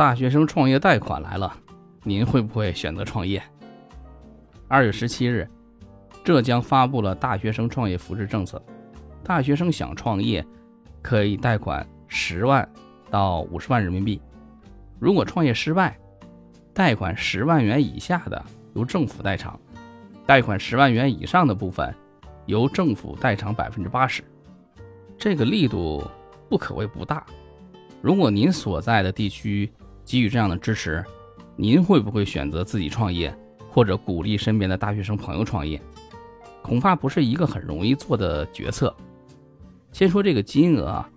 大学生创业贷款来了，您会不会选择创业？二月十七日，浙江发布了大学生创业扶持政策，大学生想创业可以贷款十万到五十万人民币，如果创业失败，贷款十万元以下的由政府代偿，贷款十万元以上的部分由政府代偿百分之八十，这个力度不可谓不大。如果您所在的地区给予这样的支持，您会不会选择自己创业，或者鼓励身边的大学生朋友创业？恐怕不是一个很容易做的决策。先说这个金额啊，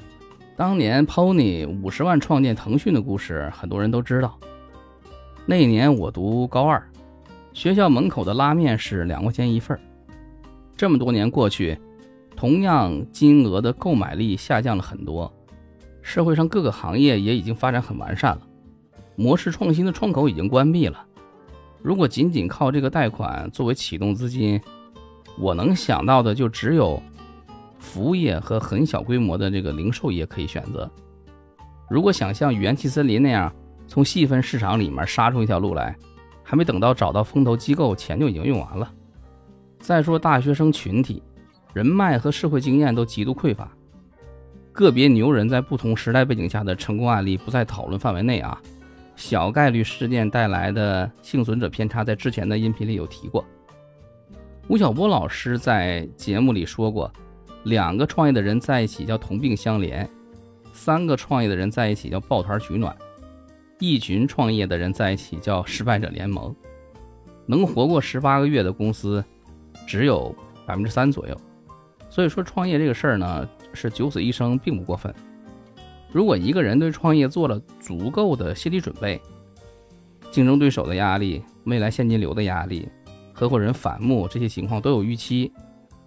当年 Pony 五十万创建腾讯的故事，很多人都知道。那年我读高二，学校门口的拉面是两块钱一份儿这么多年过去，同样金额的购买力下降了很多。社会上各个行业也已经发展很完善了，模式创新的窗口已经关闭了。如果仅仅靠这个贷款作为启动资金，我能想到的就只有服务业和很小规模的这个零售业可以选择。如果想像元气森林那样从细分市场里面杀出一条路来，还没等到找到风投机构，钱就已经用完了。再说大学生群体，人脉和社会经验都极度匮乏。个别牛人在不同时代背景下的成功案例不在讨论范围内啊。小概率事件带来的幸存者偏差，在之前的音频里有提过。吴晓波老师在节目里说过，两个创业的人在一起叫同病相怜，三个创业的人在一起叫抱团取暖，一群创业的人在一起叫失败者联盟。能活过十八个月的公司，只有百分之三左右。所以说，创业这个事儿呢。是九死一生并不过分。如果一个人对创业做了足够的心理准备，竞争对手的压力、未来现金流的压力、合伙人反目这些情况都有预期，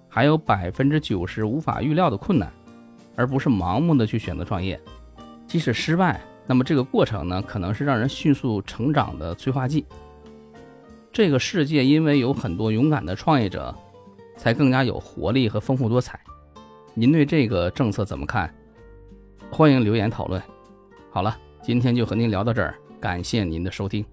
还有百分之九十无法预料的困难，而不是盲目的去选择创业，即使失败，那么这个过程呢，可能是让人迅速成长的催化剂。这个世界因为有很多勇敢的创业者，才更加有活力和丰富多彩。您对这个政策怎么看？欢迎留言讨论。好了，今天就和您聊到这儿，感谢您的收听。